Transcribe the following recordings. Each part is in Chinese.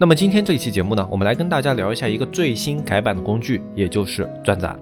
那么今天这一期节目呢，我们来跟大家聊一下一个最新改版的工具，也就是转展。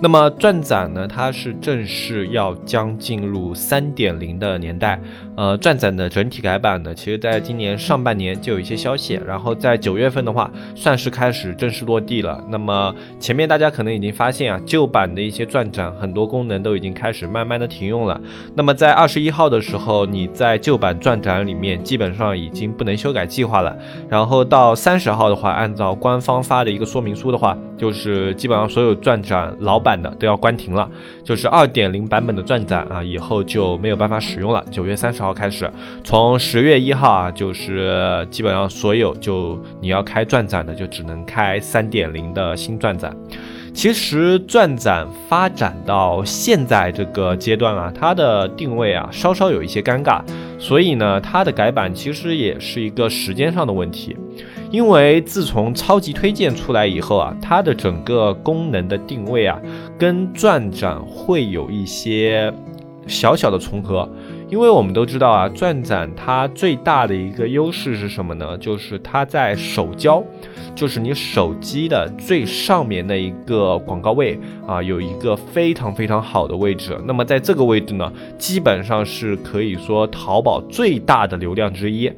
那么转展呢，它是正式要将进入三点零的年代。呃，转展的整体改版呢，其实在今年上半年就有一些消息，然后在九月份的话，算是开始正式落地了。那么前面大家可能已经发现啊，旧版的一些转展很多功能都已经开始慢慢的停用了。那么在二十一号的时候，你在旧版转展里面基本上已经不能修改计划了。然后到三十号的话，按照官方发的一个说明书的话，就是基本上所有转展老版的都要关停了，就是二点零版本的转展啊，以后就没有办法使用了。九月三十号。开始，从十月一号啊，就是基本上所有就你要开转展的，就只能开三点零的新转展。其实转展发展到现在这个阶段啊，它的定位啊稍稍有一些尴尬，所以呢，它的改版其实也是一个时间上的问题。因为自从超级推荐出来以后啊，它的整个功能的定位啊，跟转展会有一些小小的重合。因为我们都知道啊，转展它最大的一个优势是什么呢？就是它在手交，就是你手机的最上面那一个广告位啊，有一个非常非常好的位置。那么在这个位置呢，基本上是可以说淘宝最大的流量之一。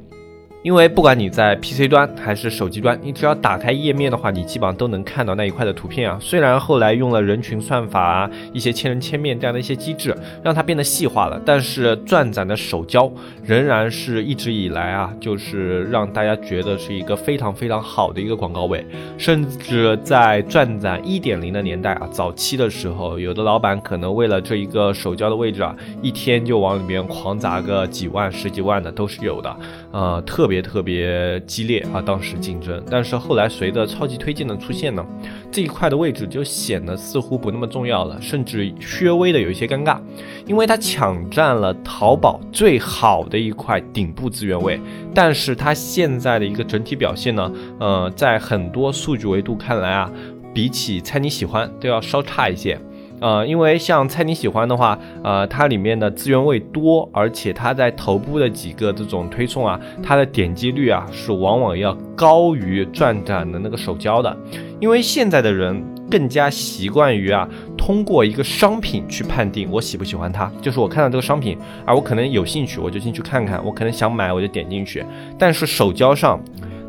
因为不管你在 PC 端还是手机端，你只要打开页面的话，你基本上都能看到那一块的图片啊。虽然后来用了人群算法啊，一些千人千面这样的一些机制，让它变得细化了，但是转展的手交仍然是一直以来啊，就是让大家觉得是一个非常非常好的一个广告位。甚至在转展一点零的年代啊，早期的时候，有的老板可能为了这一个手交的位置啊，一天就往里面狂砸个几万、十几万的都是有的，呃，特。别别特别激烈啊！当时竞争，但是后来随着超级推荐的出现呢，这一块的位置就显得似乎不那么重要了，甚至略微的有一些尴尬，因为它抢占了淘宝最好的一块顶部资源位。但是它现在的一个整体表现呢，呃，在很多数据维度看来啊，比起猜你喜欢都要稍差一些。呃，因为像猜你喜欢的话，呃，它里面的资源位多，而且它在头部的几个这种推送啊，它的点击率啊是往往要高于转展的那个手交的。因为现在的人更加习惯于啊，通过一个商品去判定我喜不喜欢它，就是我看到这个商品，啊我可能有兴趣，我就进去看看，我可能想买，我就点进去。但是手交上。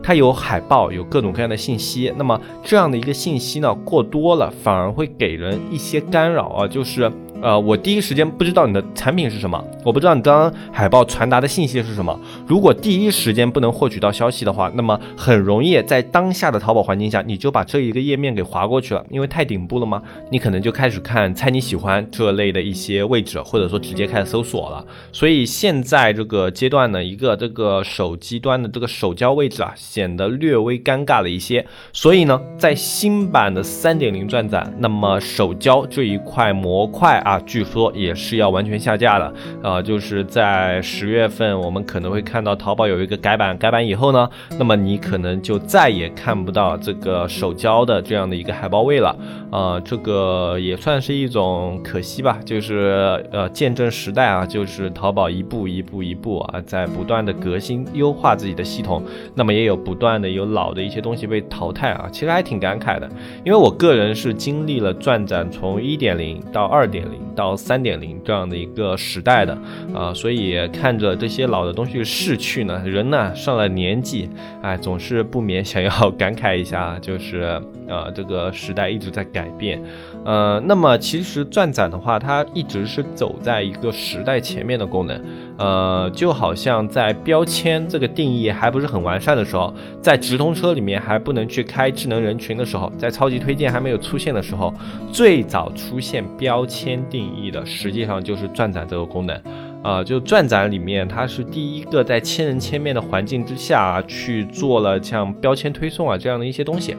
它有海报，有各种各样的信息。那么这样的一个信息呢，过多了反而会给人一些干扰啊，就是。呃，我第一时间不知道你的产品是什么，我不知道你刚刚海报传达的信息是什么。如果第一时间不能获取到消息的话，那么很容易在当下的淘宝环境下，你就把这一个页面给划过去了，因为太顶部了吗？你可能就开始看猜你喜欢这类的一些位置，或者说直接开始搜索了。所以现在这个阶段呢，一个这个手机端的这个手交位置啊，显得略微尴尬了一些。所以呢，在新版的三点零转载，那么手交这一块模块啊。啊，据说也是要完全下架了，啊，就是在十月份，我们可能会看到淘宝有一个改版，改版以后呢，那么你可能就再也看不到这个手胶的这样的一个海报位了，啊，这个也算是一种可惜吧，就是呃见证时代啊，就是淘宝一步一步一步啊，在不断的革新优化自己的系统，那么也有不断的有老的一些东西被淘汰啊，其实还挺感慨的，因为我个人是经历了转展从一点零到二点零。到三点零这样的一个时代的啊，所以看着这些老的东西逝去呢，人呢上了年纪，哎，总是不免想要感慨一下，就是呃，这个时代一直在改变，呃，那么其实转展的话，它一直是走在一个时代前面的功能，呃，就好像在标签这个定义还不是很完善的时候，在直通车里面还不能去开智能人群的时候，在超级推荐还没有出现的时候，最早出现标签。定义的实际上就是转展这个功能，啊，就转展里面，它是第一个在千人千面的环境之下去做了像标签推送啊这样的一些东西。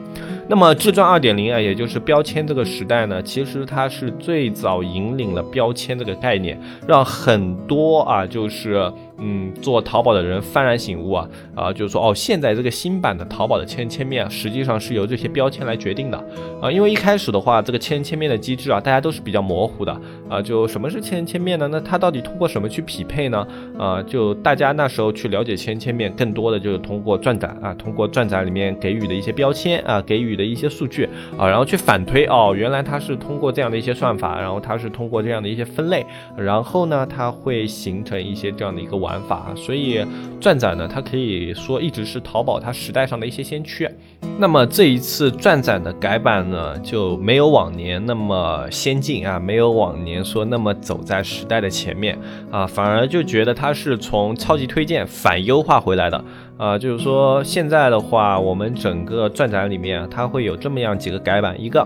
那么至钻二点零啊，也就是标签这个时代呢，其实它是最早引领了标签这个概念，让很多啊就是。嗯，做淘宝的人幡然醒悟啊啊，就是说哦，现在这个新版的淘宝的千人千面，实际上是由这些标签来决定的啊。因为一开始的话，这个千人千面的机制啊，大家都是比较模糊的啊。就什么是千人千面呢？那它到底通过什么去匹配呢？啊，就大家那时候去了解千人千面，更多的就是通过转展啊，通过转展里面给予的一些标签啊，给予的一些数据啊，然后去反推哦，原来它是通过这样的一些算法，然后它是通过这样的一些分类，然后呢，它会形成一些这样的一个网。玩法，所以转展呢，它可以说一直是淘宝它时代上的一些先驱。那么这一次转展的改版呢，就没有往年那么先进啊，没有往年说那么走在时代的前面啊，反而就觉得它是从超级推荐反优化回来的啊。就是说现在的话，我们整个转展里面它会有这么样几个改版，一个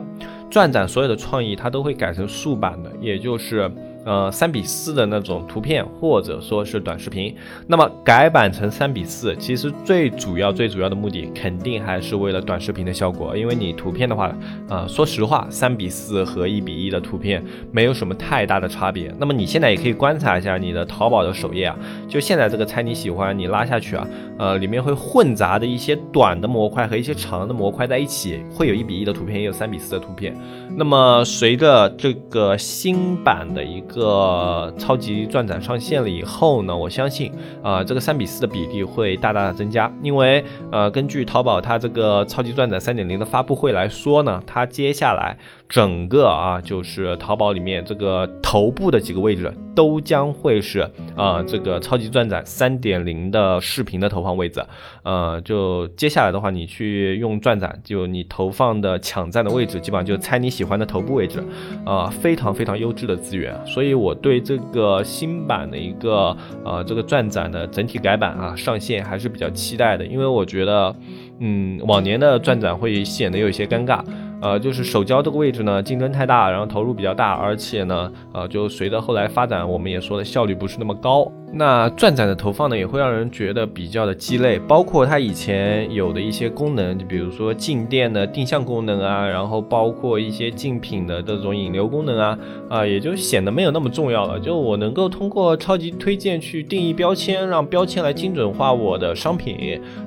转展所有的创意它都会改成竖版的，也就是。呃，三比四的那种图片，或者说是短视频，那么改版成三比四，其实最主要、最主要的目的，肯定还是为了短视频的效果。因为你图片的话，呃，说实话，三比四和一比一的图片没有什么太大的差别。那么你现在也可以观察一下你的淘宝的首页啊，就现在这个猜你喜欢，你拉下去啊，呃，里面会混杂的一些短的模块和一些长的模块在一起，会有一比一的图片，也有三比四的图片。那么随着这个新版的一个个超级钻展上线了以后呢，我相信啊，这个三比四的比例会大大的增加，因为呃，根据淘宝它这个超级钻展三点零的发布会来说呢，它接下来。整个啊，就是淘宝里面这个头部的几个位置都将会是啊，这个超级钻展三点零的视频的投放位置。呃，就接下来的话，你去用钻展，就你投放的抢占的位置，基本上就猜你喜欢的头部位置，啊，非常非常优质的资源。所以我对这个新版的一个呃这个钻展的整体改版啊上线还是比较期待的，因为我觉得，嗯，往年的钻展会显得有一些尴尬。呃，就是手交这个位置呢，竞争太大，然后投入比较大，而且呢，呃，就随着后来发展，我们也说的效率不是那么高。那转展的投放呢，也会让人觉得比较的鸡肋，包括它以前有的一些功能，就比如说进店的定向功能啊，然后包括一些竞品的这种引流功能啊，啊，也就显得没有那么重要了。就我能够通过超级推荐去定义标签，让标签来精准化我的商品，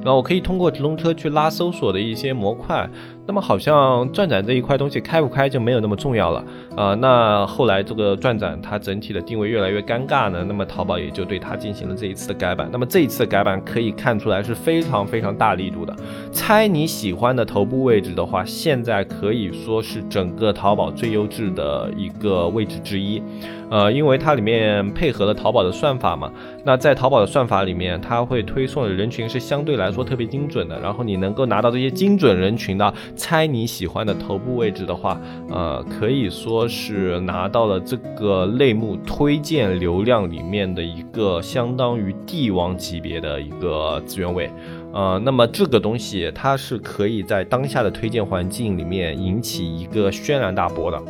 然后我可以通过直通车去拉搜索的一些模块。那么好像转展这一块东西开不开就没有那么重要了啊。那后来这个转展它整体的定位越来越尴尬呢，那么淘宝也就对。它进行了这一次的改版，那么这一次的改版可以看出来是非常非常大力度的。猜你喜欢的头部位置的话，现在可以说是整个淘宝最优质的一个位置之一。呃，因为它里面配合了淘宝的算法嘛，那在淘宝的算法里面，它会推送的人群是相对来说特别精准的。然后你能够拿到这些精准人群的猜你喜欢的头部位置的话，呃，可以说是拿到了这个类目推荐流量里面的一个相当于帝王级别的一个资源位。呃，那么这个东西它是可以在当下的推荐环境里面引起一个轩然大波的。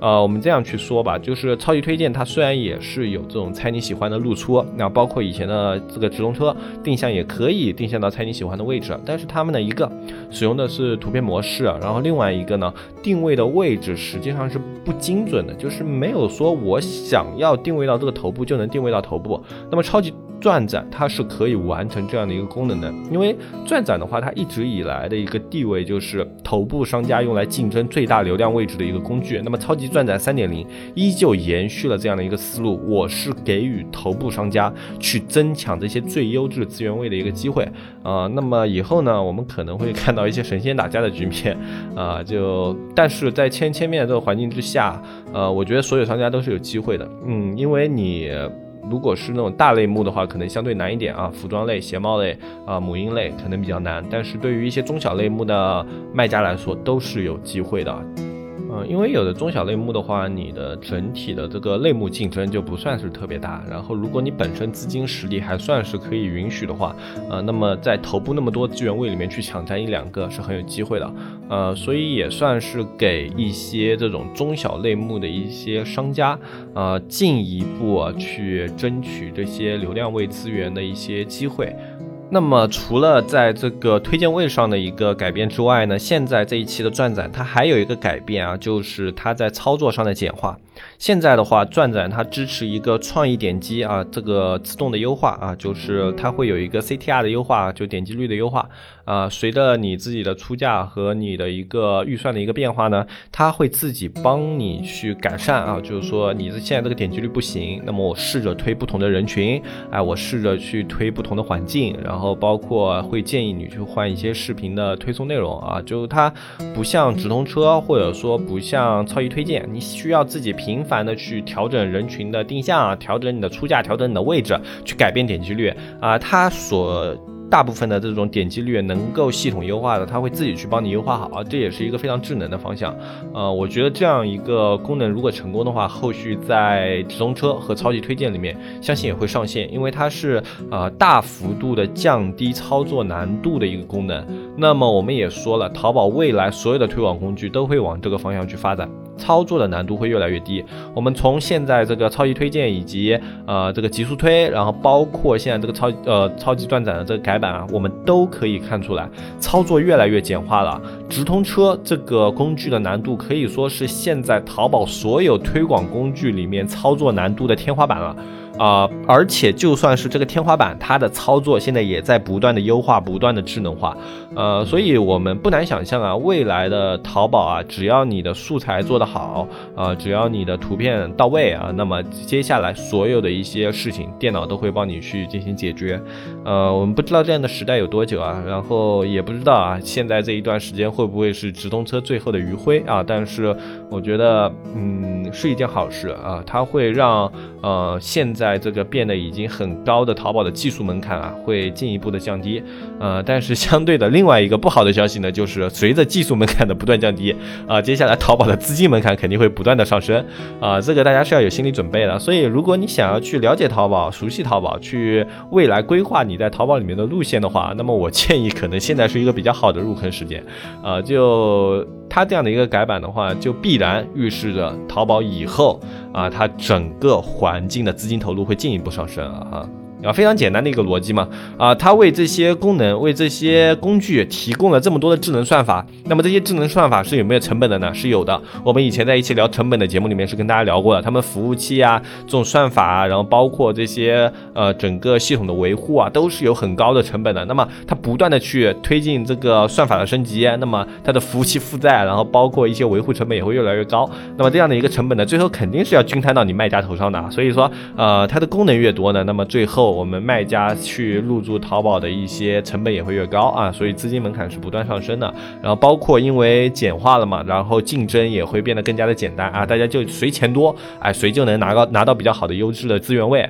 呃，我们这样去说吧，就是超级推荐，它虽然也是有这种猜你喜欢的露出，那包括以前的这个直通车定向也可以定向到猜你喜欢的位置，但是他们的一个使用的是图片模式，然后另外一个呢，定位的位置实际上是不精准的，就是没有说我想要定位到这个头部就能定位到头部。那么超级。转展它是可以完成这样的一个功能的，因为转展的话，它一直以来的一个地位就是头部商家用来竞争最大流量位置的一个工具。那么超级转展三点零依旧延续了这样的一个思路，我是给予头部商家去增强这些最优质资源位的一个机会啊。那么以后呢，我们可能会看到一些神仙打架的局面啊，就但是在千千面这个环境之下，呃，我觉得所有商家都是有机会的，嗯，因为你。如果是那种大类目的话，可能相对难一点啊，服装类、鞋帽类啊、母婴类可能比较难。但是对于一些中小类目的卖家来说，都是有机会的。嗯，因为有的中小类目的话，你的整体的这个类目竞争就不算是特别大。然后，如果你本身资金实力还算是可以允许的话，呃，那么在头部那么多资源位里面去抢占一两个是很有机会的。呃，所以也算是给一些这种中小类目的一些商家，呃，进一步去争取这些流量位资源的一些机会。那么除了在这个推荐位上的一个改变之外呢，现在这一期的转展它还有一个改变啊，就是它在操作上的简化。现在的话，转展它支持一个创意点击啊，这个自动的优化啊，就是它会有一个 CTR 的优化，就点击率的优化啊。随着你自己的出价和你的一个预算的一个变化呢，它会自己帮你去改善啊。就是说，你的现在这个点击率不行，那么我试着推不同的人群，哎，我试着去推不同的环境，然后包括会建议你去换一些视频的推送内容啊。就它不像直通车，或者说不像超级推荐，你需要自己频繁的去调整人群的定向，调整你的出价，调整你的位置，去改变点击率啊。它所大部分的这种点击率能够系统优化的，它会自己去帮你优化好啊，这也是一个非常智能的方向。呃，我觉得这样一个功能如果成功的话，后续在直通车和超级推荐里面，相信也会上线，因为它是呃大幅度的降低操作难度的一个功能。那么我们也说了，淘宝未来所有的推广工具都会往这个方向去发展。操作的难度会越来越低。我们从现在这个超级推荐以及呃这个极速推，然后包括现在这个超呃超级转展的这个改版啊，我们都可以看出来，操作越来越简化了。直通车这个工具的难度可以说是现在淘宝所有推广工具里面操作难度的天花板了。啊，而且就算是这个天花板，它的操作现在也在不断的优化，不断的智能化。呃，所以我们不难想象啊，未来的淘宝啊，只要你的素材做得好，啊，只要你的图片到位啊，那么接下来所有的一些事情，电脑都会帮你去进行解决。呃，我们不知道这样的时代有多久啊，然后也不知道啊，现在这一段时间会不会是直通车最后的余晖啊？但是我觉得，嗯，是一件好事啊，它会让呃现在。在这个变得已经很高的淘宝的技术门槛啊，会进一步的降低，呃，但是相对的另外一个不好的消息呢，就是随着技术门槛的不断降低，啊，接下来淘宝的资金门槛肯定会不断的上升，啊，这个大家是要有心理准备的。所以，如果你想要去了解淘宝、熟悉淘宝、去未来规划你在淘宝里面的路线的话，那么我建议可能现在是一个比较好的入坑时间，啊，就。它这样的一个改版的话，就必然预示着淘宝以后啊，它整个环境的资金投入会进一步上升啊哈。啊，非常简单的一个逻辑嘛，啊，它为这些功能、为这些工具提供了这么多的智能算法，那么这些智能算法是有没有成本的呢？是有的。我们以前在一起聊成本的节目里面是跟大家聊过的，他们服务器啊，这种算法啊，然后包括这些呃整个系统的维护啊，都是有很高的成本的。那么它不断的去推进这个算法的升级，那么它的服务器负债，然后包括一些维护成本也会越来越高。那么这样的一个成本呢，最后肯定是要均摊到你卖家头上的。所以说，呃，它的功能越多呢，那么最后。我们卖家去入驻淘宝的一些成本也会越高啊，所以资金门槛是不断上升的。然后包括因为简化了嘛，然后竞争也会变得更加的简单啊，大家就谁钱多，哎，谁就能拿到拿到比较好的优质的资源位。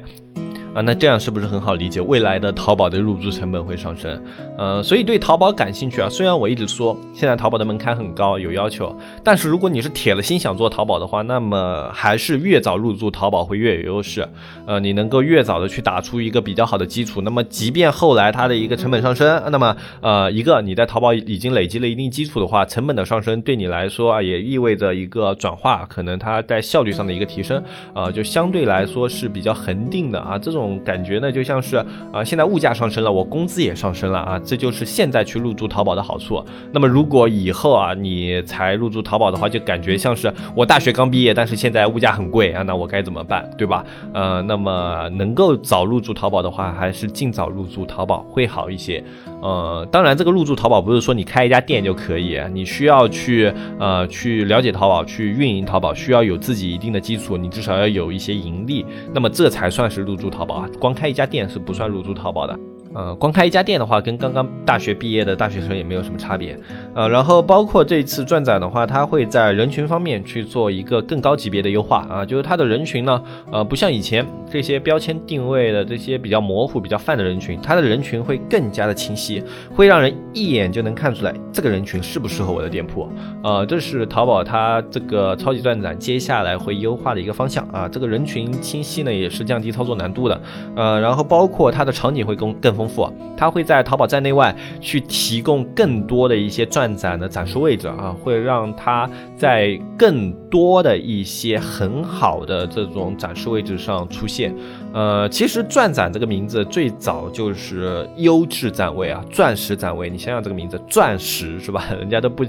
啊，那这样是不是很好理解？未来的淘宝的入驻成本会上升，呃，所以对淘宝感兴趣啊。虽然我一直说现在淘宝的门槛很高，有要求，但是如果你是铁了心想做淘宝的话，那么还是越早入驻淘宝会越有优势。呃，你能够越早的去打出一个比较好的基础，那么即便后来它的一个成本上升，那么呃，一个你在淘宝已经累积了一定基础的话，成本的上升对你来说啊，也意味着一个转化，可能它在效率上的一个提升，呃，就相对来说是比较恒定的啊，这种。感觉呢，就像是啊，现在物价上升了，我工资也上升了啊，这就是现在去入驻淘宝的好处。那么如果以后啊，你才入驻淘宝的话，就感觉像是我大学刚毕业，但是现在物价很贵啊，那我该怎么办，对吧？呃，那么能够早入驻淘宝的话，还是尽早入驻淘宝会好一些。呃，当然这个入驻淘宝不是说你开一家店就可以，你需要去呃去了解淘宝，去运营淘宝，需要有自己一定的基础，你至少要有一些盈利，那么这才算是入驻淘宝啊。光开一家店是不算入驻淘宝的。呃，光开一家店的话，跟刚刚大学毕业的大学生也没有什么差别。呃，然后包括这次转展的话，它会在人群方面去做一个更高级别的优化啊，就是它的人群呢，呃，不像以前这些标签定位的这些比较模糊、比较泛的人群，它的人群会更加的清晰，会让人一眼就能看出来这个人群适不适合我的店铺。呃，这是淘宝它这个超级转展接下来会优化的一个方向啊，这个人群清晰呢，也是降低操作难度的。呃，然后包括它的场景会更更丰。丰富，它会在淘宝站内外去提供更多的一些转展的展示位置啊，会让它在更多的一些很好的这种展示位置上出现。呃，其实转展这个名字最早就是优质展位啊，钻石展位。你想想这个名字，钻石是吧？人家都不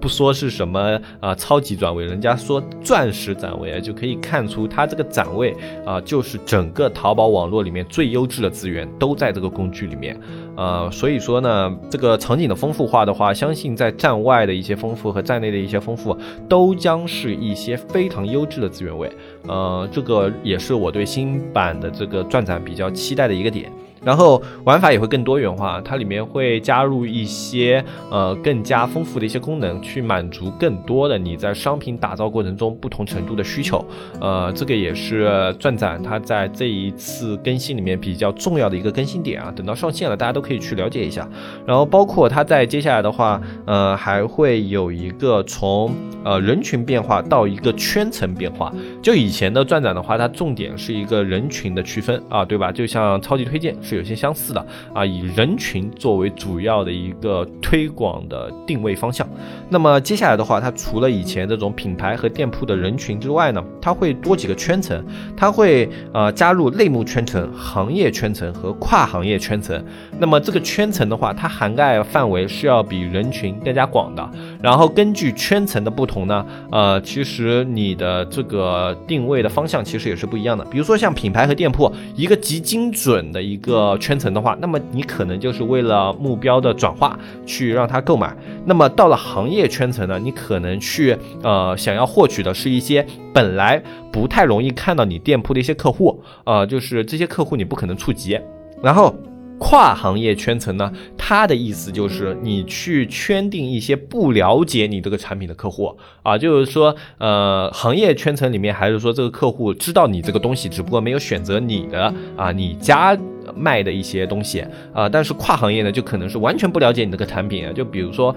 不说是什么啊超级转位，人家说钻石展位啊，就可以看出它这个展位啊，就是整个淘宝网络里面最优质的资源都在这个工具剧里面。呃，所以说呢，这个场景的丰富化的话，相信在站外的一些丰富和站内的一些丰富，都将是一些非常优质的资源位。呃，这个也是我对新版的。这个转展比较期待的一个点。然后玩法也会更多元化，它里面会加入一些呃更加丰富的一些功能，去满足更多的你在商品打造过程中不同程度的需求。呃，这个也是转展它在这一次更新里面比较重要的一个更新点啊。等到上线了，大家都可以去了解一下。然后包括它在接下来的话，呃，还会有一个从呃人群变化到一个圈层变化。就以前的转展的话，它重点是一个人群的区分啊，对吧？就像超级推荐。是有些相似的啊，以人群作为主要的一个推广的定位方向。那么接下来的话，它除了以前这种品牌和店铺的人群之外呢，它会多几个圈层，它会呃加入类目圈层、行业圈层和跨行业圈层。那么这个圈层的话，它涵盖范围是要比人群更加广的。然后根据圈层的不同呢，呃，其实你的这个定位的方向其实也是不一样的。比如说像品牌和店铺，一个极精准的一个。呃，圈层的话，那么你可能就是为了目标的转化去让他购买。那么到了行业圈层呢，你可能去呃想要获取的是一些本来不太容易看到你店铺的一些客户，呃，就是这些客户你不可能触及。然后跨行业圈层呢，它的意思就是你去圈定一些不了解你这个产品的客户啊，就是说呃行业圈层里面还是说这个客户知道你这个东西，只不过没有选择你的啊，你家。卖的一些东西啊，但是跨行业呢，就可能是完全不了解你这个产品啊，就比如说。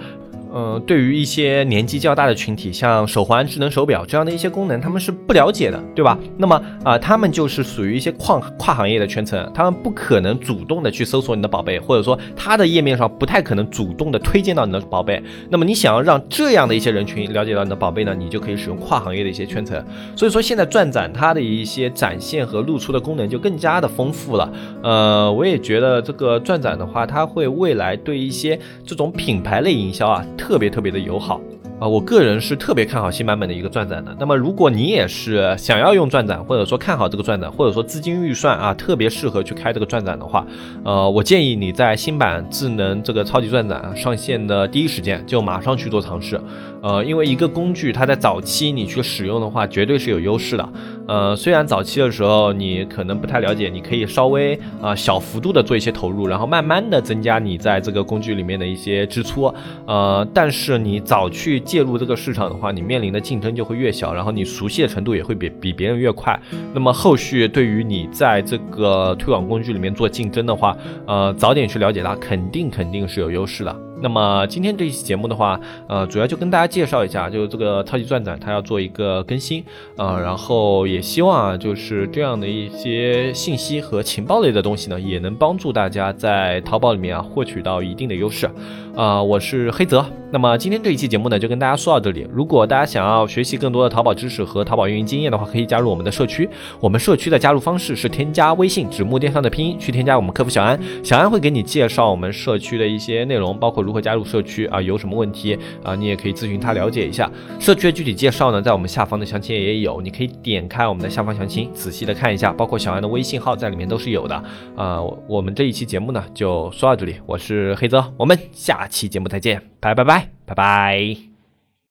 嗯，对于一些年纪较大的群体，像手环、智能手表这样的一些功能，他们是不了解的，对吧？那么啊，他们就是属于一些跨跨行业的圈层，他们不可能主动的去搜索你的宝贝，或者说他的页面上不太可能主动的推荐到你的宝贝。那么你想要让这样的一些人群了解到你的宝贝呢，你就可以使用跨行业的一些圈层。所以说现在转展它的一些展现和露出的功能就更加的丰富了。呃，我也觉得这个转展的话，它会未来对一些这种品牌类营销啊。特别特别的友好啊！我个人是特别看好新版本的一个转展的。那么，如果你也是想要用转展，或者说看好这个转展，或者说资金预算啊特别适合去开这个转展的话，呃，我建议你在新版智能这个超级转展上线的第一时间就马上去做尝试。呃，因为一个工具它在早期你去使用的话，绝对是有优势的。呃，虽然早期的时候你可能不太了解，你可以稍微啊小幅度的做一些投入，然后慢慢的增加你在这个工具里面的一些支出。呃，但是你早去介入这个市场的话，你面临的竞争就会越小，然后你熟悉的程度也会比比别人越快。那么后续对于你在这个推广工具里面做竞争的话，呃，早点去了解它，肯定肯定是有优势的。那么今天这一期节目的话，呃，主要就跟大家介绍一下，就是这个超级钻展它要做一个更新，呃，然后也希望啊，就是这样的一些信息和情报类的东西呢，也能帮助大家在淘宝里面啊获取到一定的优势。啊，我是黑泽。那么今天这一期节目呢，就跟大家说到这里。如果大家想要学习更多的淘宝知识和淘宝运营经验的话，可以加入我们的社区。我们社区的加入方式是添加微信“纸木电商”的拼音去添加我们客服小安，小安会给你介绍我们社区的一些内容，包括如何加入社区啊，有什么问题啊，你也可以咨询他了解一下。社区的具体介绍呢，在我们下方的详情页也有，你可以点开我们的下方详情，仔细的看一下，包括小安的微信号在里面都是有的。啊，我们这一期节目呢，就说到这里。我是黑泽，我们下。期节目再见，拜拜拜拜拜拜。